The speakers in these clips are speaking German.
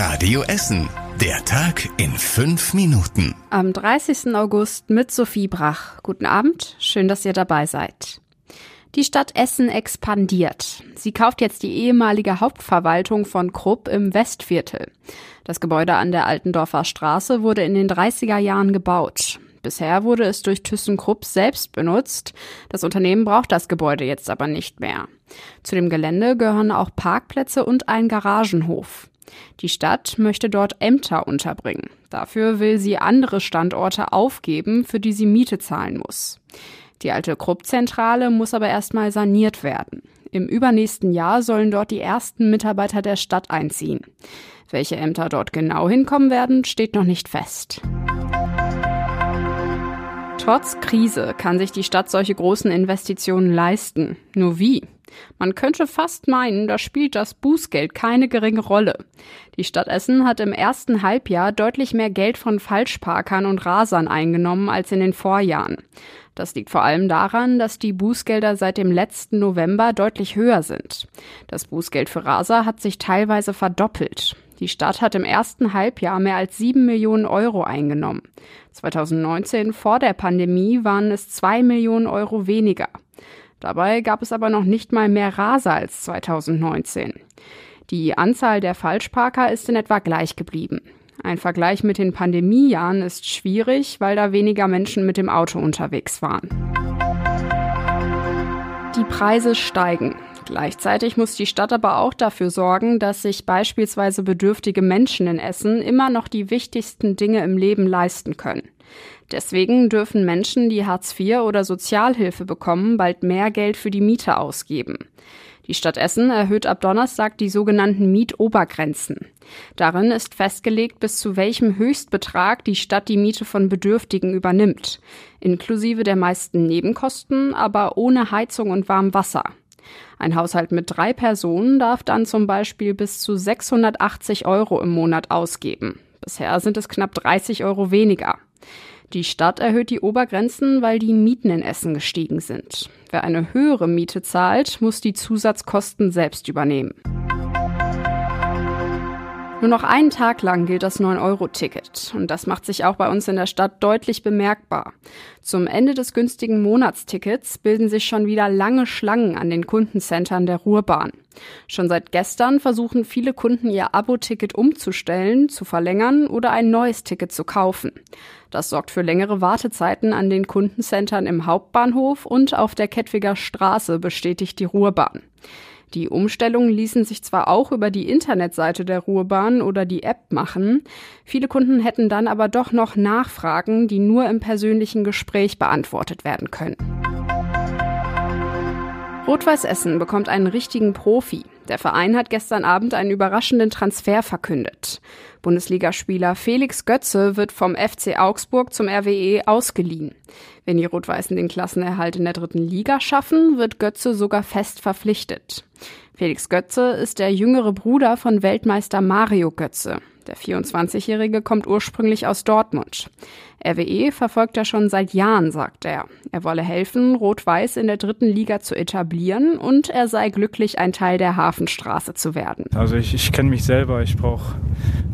Radio Essen. Der Tag in fünf Minuten. Am 30. August mit Sophie Brach. Guten Abend, schön, dass ihr dabei seid. Die Stadt Essen expandiert. Sie kauft jetzt die ehemalige Hauptverwaltung von Krupp im Westviertel. Das Gebäude an der Altendorfer Straße wurde in den 30er Jahren gebaut. Bisher wurde es durch ThyssenKrupp selbst benutzt. Das Unternehmen braucht das Gebäude jetzt aber nicht mehr. Zu dem Gelände gehören auch Parkplätze und ein Garagenhof. Die Stadt möchte dort Ämter unterbringen. Dafür will sie andere Standorte aufgeben, für die sie Miete zahlen muss. Die alte Krupp-Zentrale muss aber erstmal saniert werden. Im übernächsten Jahr sollen dort die ersten Mitarbeiter der Stadt einziehen. Welche Ämter dort genau hinkommen werden, steht noch nicht fest. Trotz Krise kann sich die Stadt solche großen Investitionen leisten. Nur wie? Man könnte fast meinen, da spielt das Bußgeld keine geringe Rolle. Die Stadt Essen hat im ersten Halbjahr deutlich mehr Geld von Falschparkern und Rasern eingenommen als in den Vorjahren. Das liegt vor allem daran, dass die Bußgelder seit dem letzten November deutlich höher sind. Das Bußgeld für Raser hat sich teilweise verdoppelt. Die Stadt hat im ersten Halbjahr mehr als sieben Millionen Euro eingenommen. 2019 vor der Pandemie waren es zwei Millionen Euro weniger. Dabei gab es aber noch nicht mal mehr Raser als 2019. Die Anzahl der Falschparker ist in etwa gleich geblieben. Ein Vergleich mit den Pandemiejahren ist schwierig, weil da weniger Menschen mit dem Auto unterwegs waren. Die Preise steigen. Gleichzeitig muss die Stadt aber auch dafür sorgen, dass sich beispielsweise bedürftige Menschen in Essen immer noch die wichtigsten Dinge im Leben leisten können. Deswegen dürfen Menschen, die Hartz IV oder Sozialhilfe bekommen, bald mehr Geld für die Miete ausgeben. Die Stadt Essen erhöht ab Donnerstag die sogenannten Mietobergrenzen. Darin ist festgelegt, bis zu welchem Höchstbetrag die Stadt die Miete von Bedürftigen übernimmt, inklusive der meisten Nebenkosten, aber ohne Heizung und Warmwasser. Ein Haushalt mit drei Personen darf dann zum Beispiel bis zu 680 Euro im Monat ausgeben. Bisher sind es knapp 30 Euro weniger. Die Stadt erhöht die Obergrenzen, weil die Mieten in Essen gestiegen sind. Wer eine höhere Miete zahlt, muss die Zusatzkosten selbst übernehmen. Nur noch einen Tag lang gilt das 9-Euro-Ticket. Und das macht sich auch bei uns in der Stadt deutlich bemerkbar. Zum Ende des günstigen Monatstickets bilden sich schon wieder lange Schlangen an den Kundencentern der Ruhrbahn. Schon seit gestern versuchen viele Kunden ihr Abo-Ticket umzustellen, zu verlängern oder ein neues Ticket zu kaufen. Das sorgt für längere Wartezeiten an den Kundencentern im Hauptbahnhof und auf der Kettwiger Straße, bestätigt die Ruhrbahn. Die Umstellungen ließen sich zwar auch über die Internetseite der Ruhrbahn oder die App machen, viele Kunden hätten dann aber doch noch Nachfragen, die nur im persönlichen Gespräch beantwortet werden können. Rot-Weiß Essen bekommt einen richtigen Profi. Der Verein hat gestern Abend einen überraschenden Transfer verkündet. Bundesligaspieler Felix Götze wird vom FC Augsburg zum RWE ausgeliehen. Wenn die Rot-Weißen den Klassenerhalt in der dritten Liga schaffen, wird Götze sogar fest verpflichtet. Felix Götze ist der jüngere Bruder von Weltmeister Mario Götze. Der 24-Jährige kommt ursprünglich aus Dortmund. RWE verfolgt er schon seit Jahren, sagt er. Er wolle helfen, Rot-Weiß in der dritten Liga zu etablieren und er sei glücklich, ein Teil der Hafenstraße zu werden. Also ich, ich kenne mich selber, ich brauche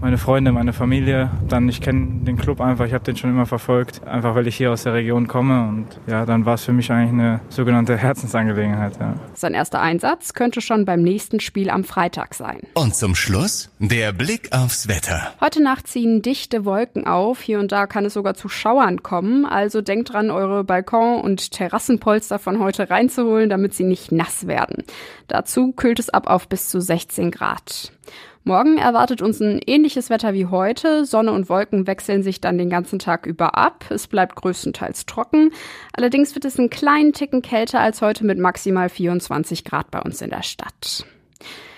meine Freunde, meine Familie. Dann, ich kenne den Club einfach, ich habe den schon immer verfolgt, einfach weil ich hier aus der Region komme. Und ja, dann war es für mich eigentlich eine sogenannte Herzensangelegenheit. Ja. Sein erster Einsatz könnte schon beim nächsten Spiel am Freitag sein. Und zum Schluss der Blick aufs Wetter. Heute Nacht ziehen dichte Wolken auf. Hier und da kann es sogar zu Schauern kommen. Also denkt dran, eure Balkon- und Terrassenpolster von heute reinzuholen, damit sie nicht nass werden. Dazu kühlt es ab auf bis zu 16 Grad. Morgen erwartet uns ein ähnliches Wetter wie heute. Sonne und Wolken wechseln sich dann den ganzen Tag über ab. Es bleibt größtenteils trocken. Allerdings wird es einen kleinen Ticken kälter als heute mit maximal 24 Grad bei uns in der Stadt.